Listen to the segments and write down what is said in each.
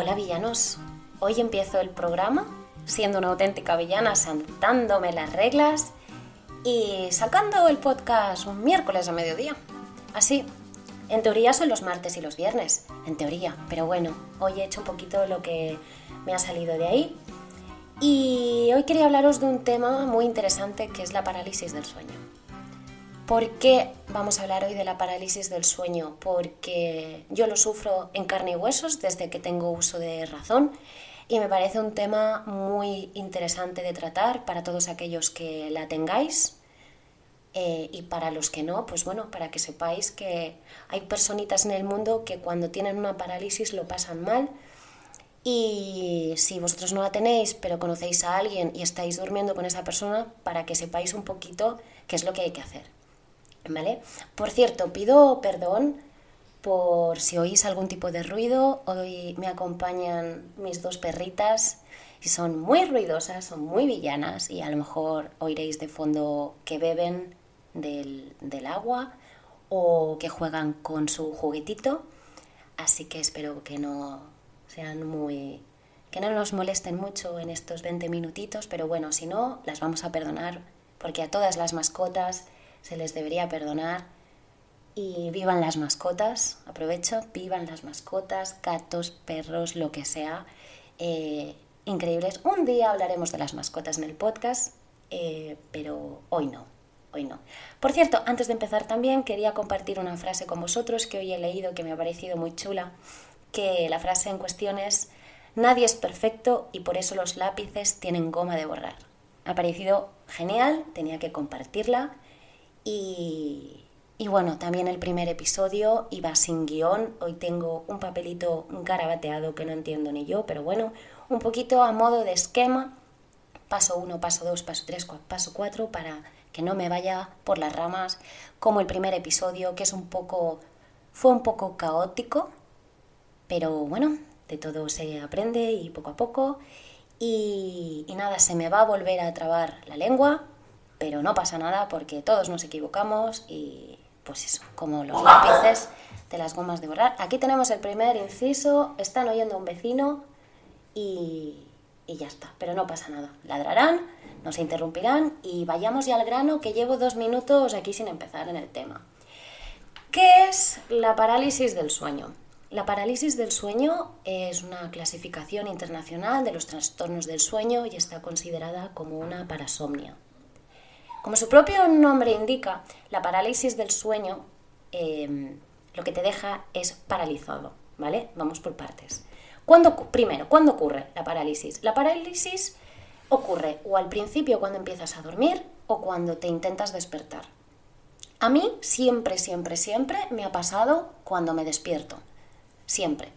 Hola villanos, hoy empiezo el programa siendo una auténtica villana, saltándome las reglas y sacando el podcast un miércoles a mediodía. Así, en teoría son los martes y los viernes, en teoría, pero bueno, hoy he hecho un poquito lo que me ha salido de ahí. Y hoy quería hablaros de un tema muy interesante que es la parálisis del sueño. ¿Por qué vamos a hablar hoy de la parálisis del sueño? Porque yo lo sufro en carne y huesos desde que tengo uso de razón y me parece un tema muy interesante de tratar para todos aquellos que la tengáis eh, y para los que no, pues bueno, para que sepáis que hay personitas en el mundo que cuando tienen una parálisis lo pasan mal y si vosotros no la tenéis pero conocéis a alguien y estáis durmiendo con esa persona, para que sepáis un poquito qué es lo que hay que hacer. Por cierto, pido perdón por si oís algún tipo de ruido. Hoy me acompañan mis dos perritas y son muy ruidosas, son muy villanas y a lo mejor oiréis de fondo que beben del, del agua o que juegan con su juguetito. Así que espero que no sean muy que no nos molesten mucho en estos 20 minutitos, pero bueno, si no, las vamos a perdonar porque a todas las mascotas se les debería perdonar. Y vivan las mascotas, aprovecho, vivan las mascotas, gatos, perros, lo que sea. Eh, increíbles. Un día hablaremos de las mascotas en el podcast, eh, pero hoy no, hoy no. Por cierto, antes de empezar también quería compartir una frase con vosotros que hoy he leído que me ha parecido muy chula, que la frase en cuestión es, nadie es perfecto y por eso los lápices tienen goma de borrar. Ha parecido genial, tenía que compartirla y, bueno, también el primer episodio iba sin guion. Hoy tengo un papelito garabateado que no entiendo ni yo, pero bueno, un poquito a modo de esquema. Paso 1, paso 2, paso 3, paso 4 para que no me vaya por las ramas como el primer episodio, que es un poco fue un poco caótico, pero bueno, de todo se aprende y poco a poco. y nada, se me va a volver a trabar la lengua, pero no pasa nada porque todos nos equivocamos y pues como los lápices de las gomas de borrar. Aquí tenemos el primer inciso, están oyendo a un vecino y, y ya está, pero no pasa nada. Ladrarán, nos interrumpirán y vayamos ya al grano que llevo dos minutos aquí sin empezar en el tema. ¿Qué es la parálisis del sueño? La parálisis del sueño es una clasificación internacional de los trastornos del sueño y está considerada como una parasomnia. Como su propio nombre indica, la parálisis del sueño em, lo que te deja es paralizado, ¿vale? Vamos por partes. ¿Cuándo, primero, ¿cuándo ocurre la parálisis? La parálisis ocurre o al principio cuando empiezas a dormir o cuando te intentas despertar. A mí siempre, siempre, siempre me ha pasado cuando me despierto. Siempre.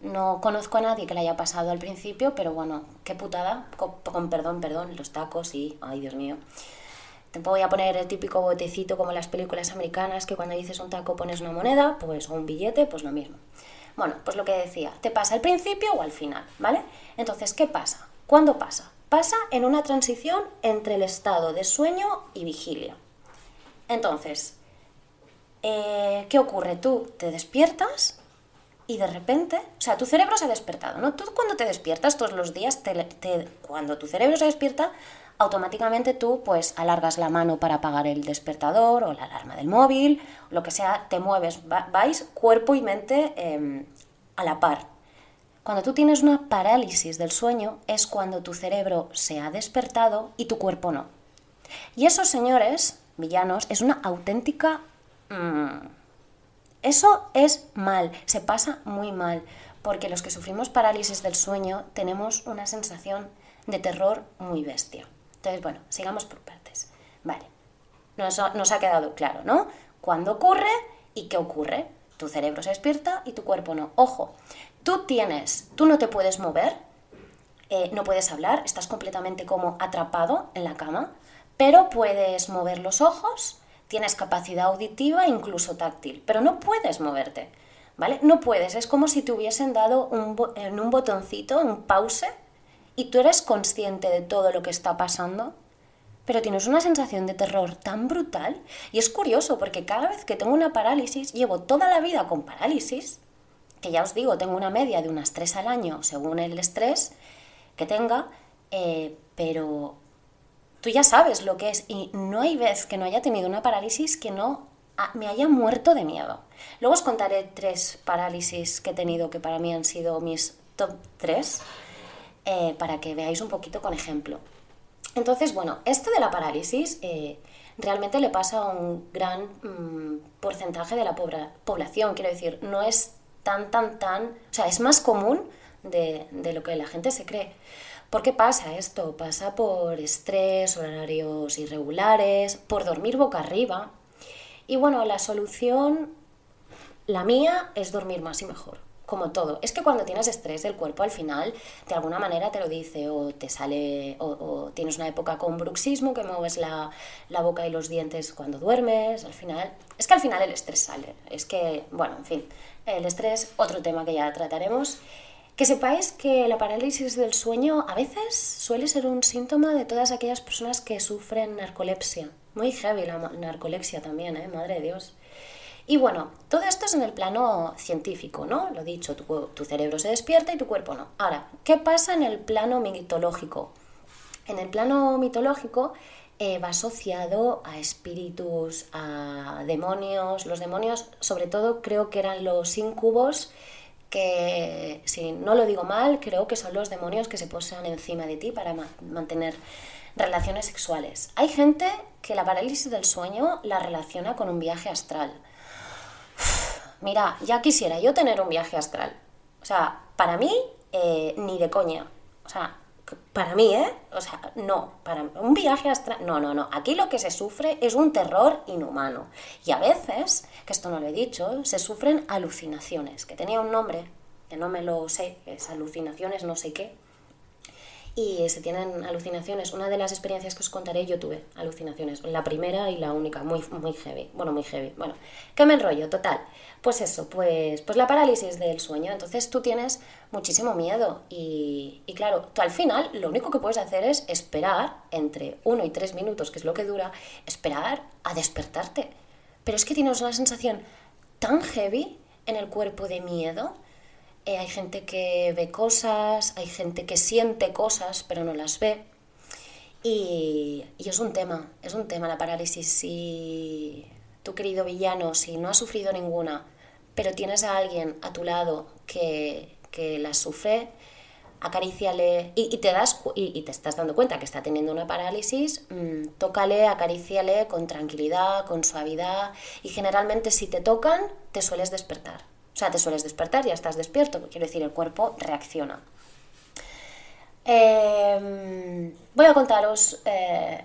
No conozco a nadie que le haya pasado al principio, pero bueno, qué putada. Con, con perdón, perdón, los tacos y... Ay, Dios mío. Te voy a poner el típico botecito como las películas americanas, que cuando dices un taco pones una moneda, pues o un billete, pues lo mismo. Bueno, pues lo que decía, te pasa al principio o al final, ¿vale? Entonces, ¿qué pasa? ¿Cuándo pasa? Pasa en una transición entre el estado de sueño y vigilia. Entonces, eh, ¿qué ocurre? Tú te despiertas y de repente, o sea, tu cerebro se ha despertado, ¿no? Tú cuando te despiertas todos los días, cuando tu cerebro se despierta, automáticamente tú pues alargas la mano para apagar el despertador o la alarma del móvil, lo que sea, te mueves, vais cuerpo y mente em, a la par. Cuando tú tienes una parálisis del sueño es cuando tu cerebro se ha despertado y tu cuerpo no. Y esos señores, villanos, es una auténtica... Mm, eso es mal, se pasa muy mal, porque los que sufrimos parálisis del sueño tenemos una sensación de terror muy bestia. Entonces, bueno, sigamos por partes. Vale, nos, nos ha quedado claro, ¿no? ¿Cuándo ocurre y qué ocurre? Tu cerebro se despierta y tu cuerpo no. Ojo, tú tienes, tú no te puedes mover, eh, no puedes hablar, estás completamente como atrapado en la cama, pero puedes mover los ojos, tienes capacidad auditiva, incluso táctil, pero no puedes moverte, ¿vale? No puedes, es como si te hubiesen dado un, en un botoncito, un pause, y tú eres consciente de todo lo que está pasando, pero tienes una sensación de terror tan brutal. Y es curioso porque cada vez que tengo una parálisis, llevo toda la vida con parálisis, que ya os digo, tengo una media de unas tres al año según el estrés que tenga, eh, pero tú ya sabes lo que es y no hay vez que no haya tenido una parálisis que no me haya muerto de miedo. Luego os contaré tres parálisis que he tenido que para mí han sido mis top tres eh, para que veáis un poquito con ejemplo. Entonces, bueno, esto de la parálisis eh, realmente le pasa a un gran mm, porcentaje de la población, quiero decir, no es tan, tan, tan, o sea, es más común de, de lo que la gente se cree. ¿Por qué pasa esto? Pasa por estrés, horarios irregulares, por dormir boca arriba. Y bueno, la solución, la mía, es dormir más y mejor como todo. Es que cuando tienes estrés, el cuerpo al final de alguna manera te lo dice o te sale, o, tienes una época con bruxismo que mueves la, la, boca y los dientes cuando duermes, al final, es que al final el estrés sale. Es que, bueno, en fin, el estrés, otro tema que ya trataremos. Que sepáis que la parálisis del sueño a veces suele ser un síntoma de todas aquellas personas que sufren narcolepsia. Muy heavy la narcolepsia también, ¿eh? Madre de Dios. Y bueno, todo esto es en el plano científico, ¿no? Lo dicho, tu, cerebro se despierta y tu cuerpo no. Ahora, ¿qué pasa en el plano mitológico? En el plano mitológico eh, va asociado a espíritus, a demonios. Los demonios, sobre todo, creo que eran los incubos, que, si no lo digo mal, creo que son los demonios que se posan encima de ti para mantener relaciones sexuales. Hay gente que la parálisis del sueño la relaciona con un viaje astral. Mira, ya quisiera yo tener un viaje astral. O sea, para mí, eh, ni de coña. O sea, para mí, ¿eh? O sea, no, para un viaje astral, no, no, no. Aquí lo que se sufre es un terror inhumano. Y a veces, que esto no lo he dicho, se sufren alucinaciones, que tenía un nombre, que no me lo sé, es alucinaciones no sé qué, y se tienen alucinaciones. Una de las experiencias que os contaré, yo tuve alucinaciones, la primera y la única, muy, muy heavy, bueno, muy heavy, bueno, ¿qué me enrollo? Total, pues eso, pues, pues la parálisis del sueño, entonces tú tienes muchísimo miedo y, y claro, tú al final lo único que puedes hacer es esperar entre uno y tres minutos, que es lo que dura, esperar a despertarte. Pero es que tienes una sensación tan heavy en el cuerpo de miedo eh, hay gente que ve cosas, hay gente que siente cosas pero no las ve. Y, es un tema, es un tema la parálisis. Si tu querido villano, si no has sufrido ninguna, pero tienes a alguien a tu lado que, que la sufre, acaríciale y, te das y, te estás dando cuenta que está teniendo una parálisis, mm, tócale, acaríciale con tranquilidad, con suavidad y generalmente si te tocan te sueles despertar. O sea, te sueles despertar, ya estás despierto, quiero decir, el cuerpo reacciona. Em, voy a contaros eh,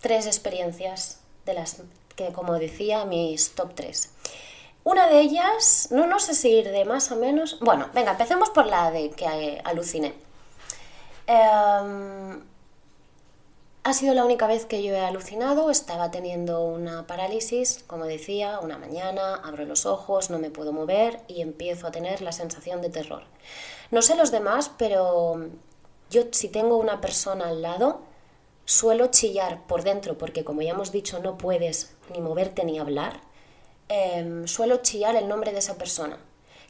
tres experiencias de las que, como decía, mis top tres. Una de ellas, no, no sé si ir de más o menos. Bueno, venga, empecemos por la de que aluciné. Em, ha sido la única vez que yo he alucinado, estaba teniendo una parálisis, como decía, una mañana, abro los ojos, no me puedo mover y empiezo a tener la sensación de terror. No sé los demás, pero yo si tengo una persona al lado, suelo chillar por dentro, porque como ya hemos dicho, no puedes ni moverte ni hablar, em, suelo chillar el nombre de esa persona.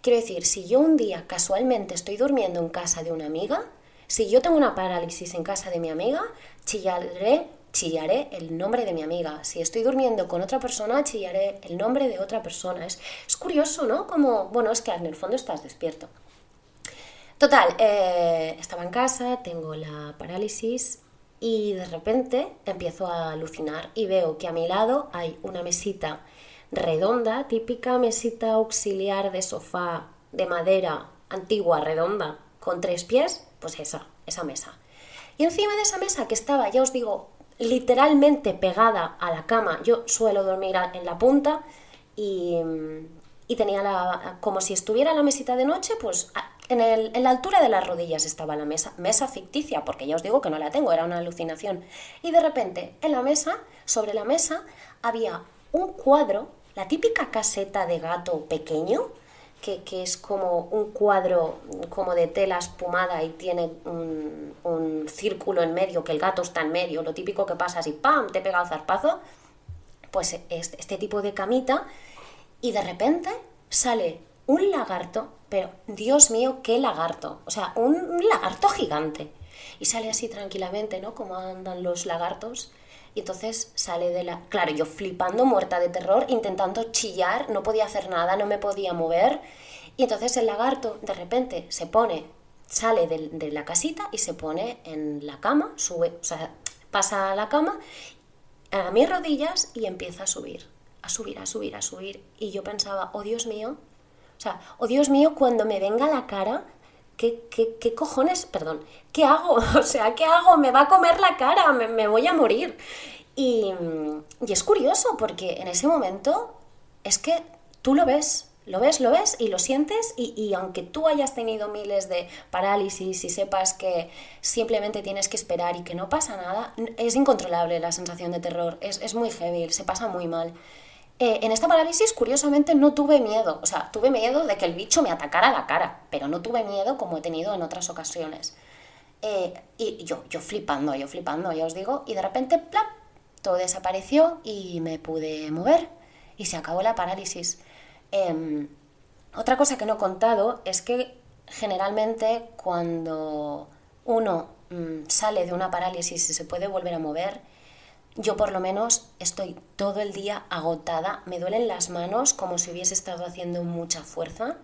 Quiero decir, si yo un día casualmente estoy durmiendo en casa de una amiga, si yo tengo una parálisis en casa de mi amiga, chillaré, chillaré el nombre de mi amiga. Si estoy durmiendo con otra persona, chillaré el nombre de otra persona. Es, es curioso, ¿no? Como, bueno, es que en el fondo estás despierto. Total, eh, estaba en casa, tengo la parálisis y de repente empiezo a alucinar y veo que a mi lado hay una mesita redonda, típica mesita auxiliar de sofá de madera antigua, redonda, con tres pies, pues esa, esa mesa. Y encima de esa mesa que estaba, ya os digo, literalmente pegada a la cama, yo suelo dormir en la punta y, y tenía la, como si estuviera la mesita de noche, pues en, en, la altura de las rodillas estaba la mesa, mesa ficticia, porque ya os digo que no la tengo, era una alucinación. Y de repente en la mesa, sobre la mesa, había un cuadro, la típica caseta de gato pequeño, que, es como un cuadro como de tela espumada y tiene un, círculo en medio, que el gato está en medio, lo típico que pasa así, ¡pam!, te pega el zarpazo, pues este tipo de camita y de repente sale un lagarto, pero Dios mío, qué lagarto, o sea, un, lagarto gigante. Y sale así tranquilamente, ¿no? Como andan los lagartos. Y entonces sale de la... Claro, yo flipando, muerta de terror, intentando chillar, no podía hacer nada, no me podía mover. Y entonces el lagarto de repente se pone, sale de, la casita y se pone en la cama, sube, pasa a la cama, a mis rodillas y empieza a subir, a subir, a subir, a subir. Y yo pensaba, oh Dios mío, o sea, oh Dios mío, cuando me venga la cara, ¿qué, qué, qué cojones? Perdón, ¿qué hago? O sea, ¿qué hago? Me va a comer la cara, me, voy a morir. Y, y es curioso porque en ese momento es que tú lo ves, lo ves, lo ves y lo sientes y, y, aunque tú hayas tenido miles de parálisis y sepas que simplemente tienes que esperar y que no pasa nada, es incontrolable la sensación de terror, es, es muy heavy, se pasa muy mal. Eh, en esta parálisis, curiosamente, no tuve miedo. O sea, tuve miedo de que el bicho me atacara la cara, pero no tuve miedo como he tenido en otras ocasiones. Eh, y yo, yo flipando, yo flipando, ya os digo, y de repente, ¡plap! Todo desapareció y me pude mover y se acabó la parálisis. Em, otra cosa que no he contado es que generalmente cuando uno mm, sale de una parálisis y se puede volver a mover, yo por lo menos estoy todo el día agotada, me duelen las manos como si hubiese estado haciendo mucha fuerza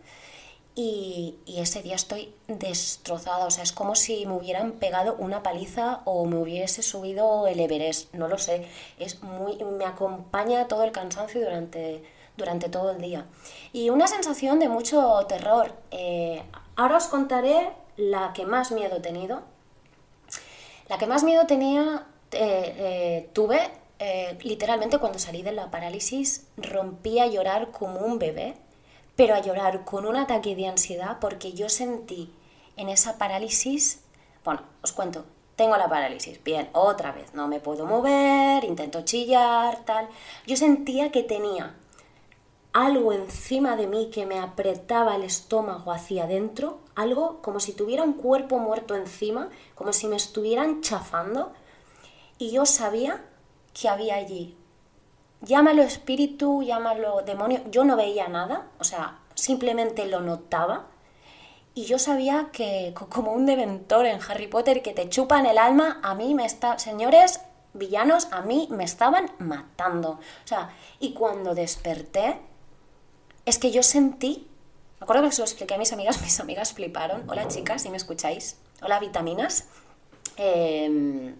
y, ese día estoy destrozada, o sea, es como si me hubieran pegado una paliza o me hubiese subido el Everest, no lo sé, es muy, me acompaña todo el cansancio durante, durante todo el día. Y una sensación de mucho terror. Eh, ahora os contaré la que más miedo he tenido. La que más miedo tenía eh, eh, tuve, eh, literalmente cuando salí de la parálisis, rompí a llorar como un bebé, pero a llorar con un ataque de ansiedad porque yo sentí en esa parálisis, bueno, os cuento, tengo la parálisis, bien, otra vez, no me puedo mover, intento chillar, tal. Yo sentía que tenía algo encima de mí que me apretaba el estómago hacia adentro, algo como si tuviera un cuerpo muerto encima, como si me estuvieran chafando, y yo sabía que había allí. Llámalo espíritu, llámalo demonio, yo no veía nada, o sea, simplemente lo notaba. Y yo sabía que, como un deventor en Harry Potter que te chupan el alma, a mí me está, señores villanos, a mí me estaban matando. O sea, y cuando desperté, es que yo sentí, me acuerdo que se lo expliqué a mis amigas, mis amigas fliparon. Hola chicas, si me escucháis. Hola vitaminas. Eh,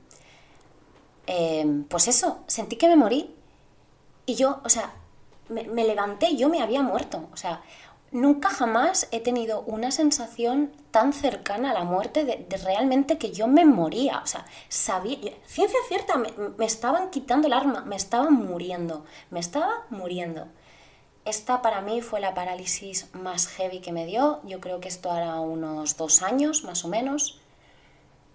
Em, pues eso, sentí que me morí. Y yo, o sea, me, levanté y yo me había muerto. O sea, nunca jamás he tenido una sensación tan cercana a la muerte de, realmente que yo me moría. O sea, sabía, ciencia cierta, me, me, estaban quitando el arma, me estaban muriendo, me estaba muriendo. Esta para mí fue la parálisis más heavy que me dio. Yo creo que esto hará unos dos años, más o menos.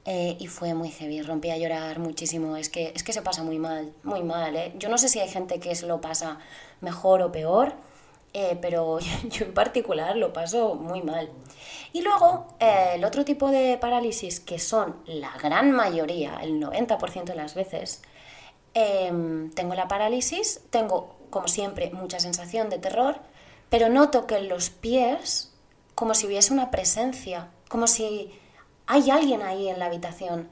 Eh, y fue muy heavy, rompí a llorar muchísimo. Es que, es que se pasa muy mal, muy mal. ¿eh? Yo no sé si hay gente que se lo pasa mejor o peor, eh, pero yo en particular lo paso muy mal. Y luego, el otro tipo de parálisis, que son la gran mayoría, el 90% de las veces, em, tengo la parálisis, tengo, como siempre, mucha sensación de terror, pero noto que en los pies, como si hubiese una presencia, como si hay alguien ahí en la habitación.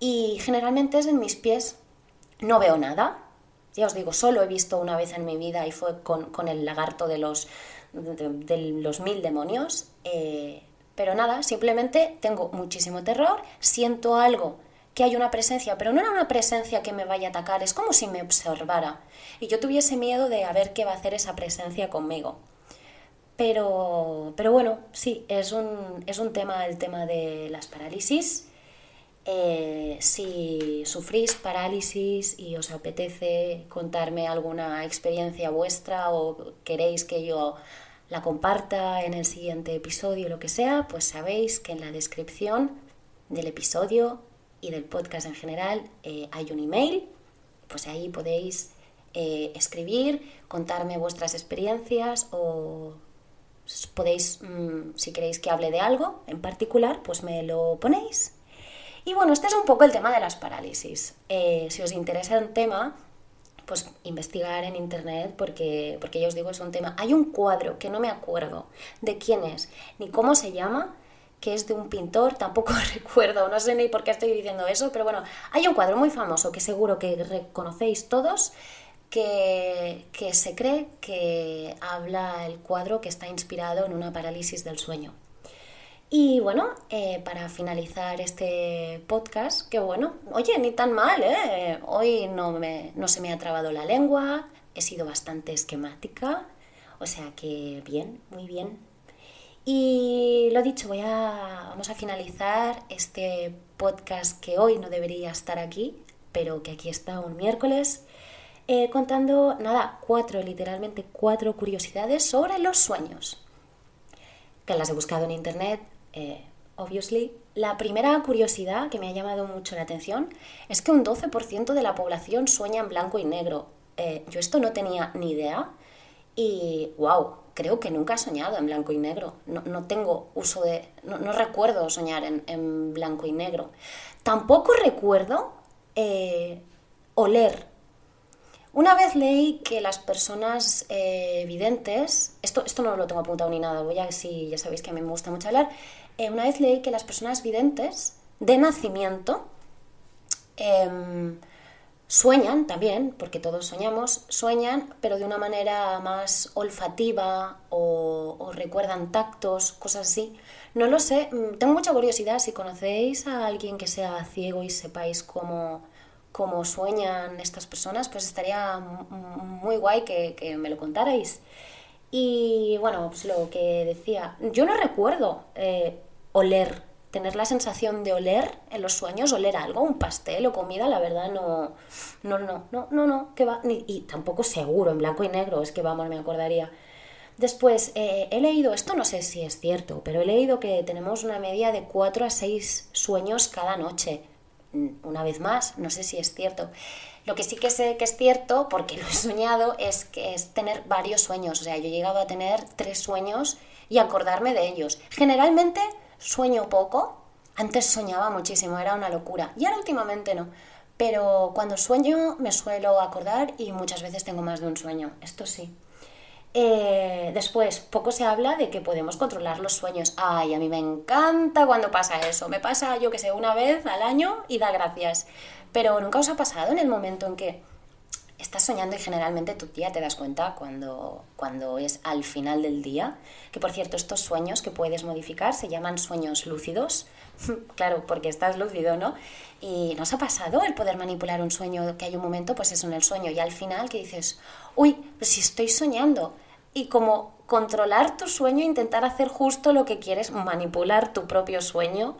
Y generalmente es en mis pies. No veo nada. Ya os digo, solo he visto una vez en mi vida y fue con, el lagarto de los, de, los mil demonios. Eh, pero nada, simplemente tengo muchísimo terror, siento algo, que hay una presencia, pero no era una presencia que me vaya a atacar, es como si me observara y yo tuviese miedo de a ver qué va a hacer esa presencia conmigo. Pero, pero bueno, sí, es un, es un tema el tema de las parálisis. Eh, si sufrís parálisis y os apetece contarme alguna experiencia vuestra o queréis que yo la comparta en el siguiente episodio lo que sea, pues sabéis que en la descripción del episodio y del podcast en general eh, hay un email, pues ahí podéis eh, escribir, contarme vuestras experiencias o podéis, mm, si queréis que hable de algo en particular, pues me lo ponéis. Y bueno, este es un poco el tema de las parálisis. Eh, si os interesa el tema, pues investigar en internet porque, porque ya os digo, es un tema. Hay un cuadro que no me acuerdo de quién es ni cómo se llama, que es de un pintor, tampoco recuerdo, no sé ni por qué estoy diciendo eso, pero bueno, hay un cuadro muy famoso que seguro que reconocéis todos, que, se cree que habla el cuadro que está inspirado en una parálisis del sueño. Y bueno, eh, para finalizar este podcast, que bueno, oye, ni tan mal, ¿eh? Hoy no, me, no se me ha trabado la lengua, he sido bastante esquemática, o sea que bien, muy bien. Y lo dicho, voy a, vamos a finalizar este podcast que hoy no debería estar aquí, pero que aquí está un miércoles, eh, contando, nada, cuatro, literalmente cuatro curiosidades sobre los sueños, que las he buscado en internet, eh, obviously. La primera curiosidad que me ha llamado mucho la atención es que un 12% de la población sueña en blanco y negro. Eh, yo esto no tenía ni idea y, wow, creo que nunca he soñado en blanco y negro. No, tengo uso de... No, recuerdo soñar en, blanco y negro. Tampoco recuerdo eh, oler una vez leí que las personas eh, videntes, esto, esto no lo tengo apuntado ni nada, voy a si ya sabéis que a mí me gusta mucho hablar, eh, una vez leí que las personas videntes de nacimiento em, sueñan también, porque todos soñamos, sueñan, pero de una manera más olfativa o, recuerdan tactos, cosas así. No lo sé, mm, tengo mucha curiosidad si conocéis a alguien que sea ciego y sepáis cómo como sueñan estas personas, pues estaría muy guay que, me lo contarais. Y bueno, pues lo que decía, yo no recuerdo eh, oler, tener la sensación de oler en los sueños, oler algo, un pastel o comida, la verdad no, no, no, no, no, no, que va, y tampoco seguro, en blanco y negro, es que vamos, me acordaría. Después, eh, he leído, esto no sé si es cierto, pero he leído que tenemos una media de 4 a 6 sueños cada noche. Mm, una vez más, no sé si es cierto. Lo que sí que sé que es cierto, porque lo he soñado, es que es tener varios sueños. O sea, yo he llegado a tener tres sueños y acordarme de ellos. Generalmente sueño poco. Antes soñaba muchísimo, era una locura. Y ahora últimamente no. Pero cuando sueño me suelo acordar y muchas veces tengo más de un sueño. Esto sí. Eh, después, poco se habla de que podemos controlar los sueños. Ay, a mí me encanta cuando pasa eso. Me pasa, yo que sé, una vez al año y da gracias. Pero nunca os ha pasado en el momento en que estás soñando y generalmente tu tía te das cuenta cuando, cuando es al final del día. Que por cierto, estos sueños que puedes modificar se llaman sueños lúcidos. claro, porque estás lúcido, ¿no? Y nos ha pasado el poder manipular un sueño, que hay un momento, pues eso en el sueño, y al final que dices, uy, pues si estoy soñando. Y como controlar tu sueño, intentar hacer justo lo que quieres, manipular tu propio sueño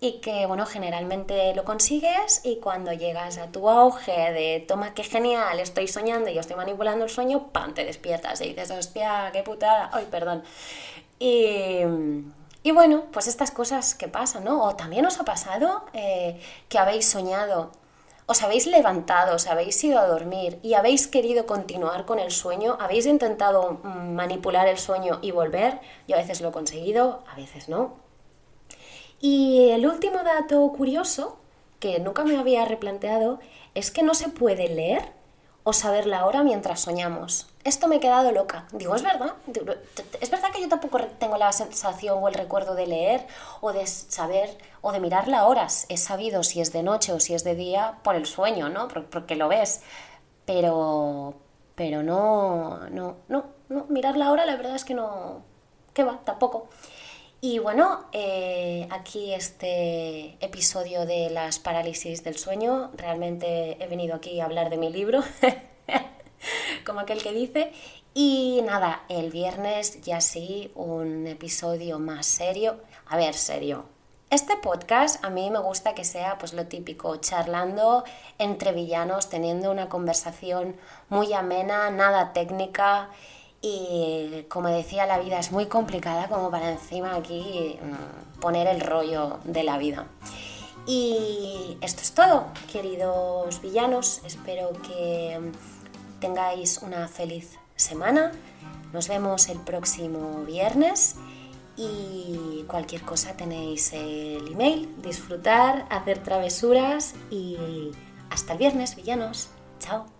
y que, bueno, generalmente lo consigues y cuando llegas a tu auge de, toma, qué genial, estoy soñando y estoy manipulando el sueño, ¡pam!, te despiertas y dices, hostia, qué putada, ay, perdón. Y, y bueno, pues estas cosas que pasan, ¿no? O también os ha pasado eh, que habéis soñado, os habéis levantado, os habéis ido a dormir y habéis querido continuar con el sueño, habéis intentado mm, manipular el sueño y volver. Yo a veces lo he conseguido, a veces no. Y el último dato curioso, que nunca me había replanteado, es que no se puede leer o saber la hora mientras soñamos. Esto me he quedado loca. Digo, es verdad. Tengo la sensación o el recuerdo de leer o de saber o de mirar la hora. He sabido si es de noche o si es de día por el sueño, ¿no? Porque lo ves. Pero, pero no, no, no, no. Mirar la hora, la verdad es que no. ¿Qué va? Tampoco. Y bueno, eh, aquí este episodio de las parálisis del sueño, realmente he venido aquí a hablar de mi libro, como aquel que dice, y nada, el viernes ya sí, un episodio más serio. A ver, serio. Este podcast a mí me gusta que sea pues lo típico, charlando entre villanos, teniendo una conversación muy amena, nada técnica y como decía, la vida es muy complicada como para encima aquí mm, poner el rollo de la vida. Y esto es todo, queridos villanos. Espero que tengáis una feliz semana. Nos vemos el próximo viernes y cualquier cosa tenéis el email, disfrutar, hacer travesuras y hasta el viernes, villanos. Chao.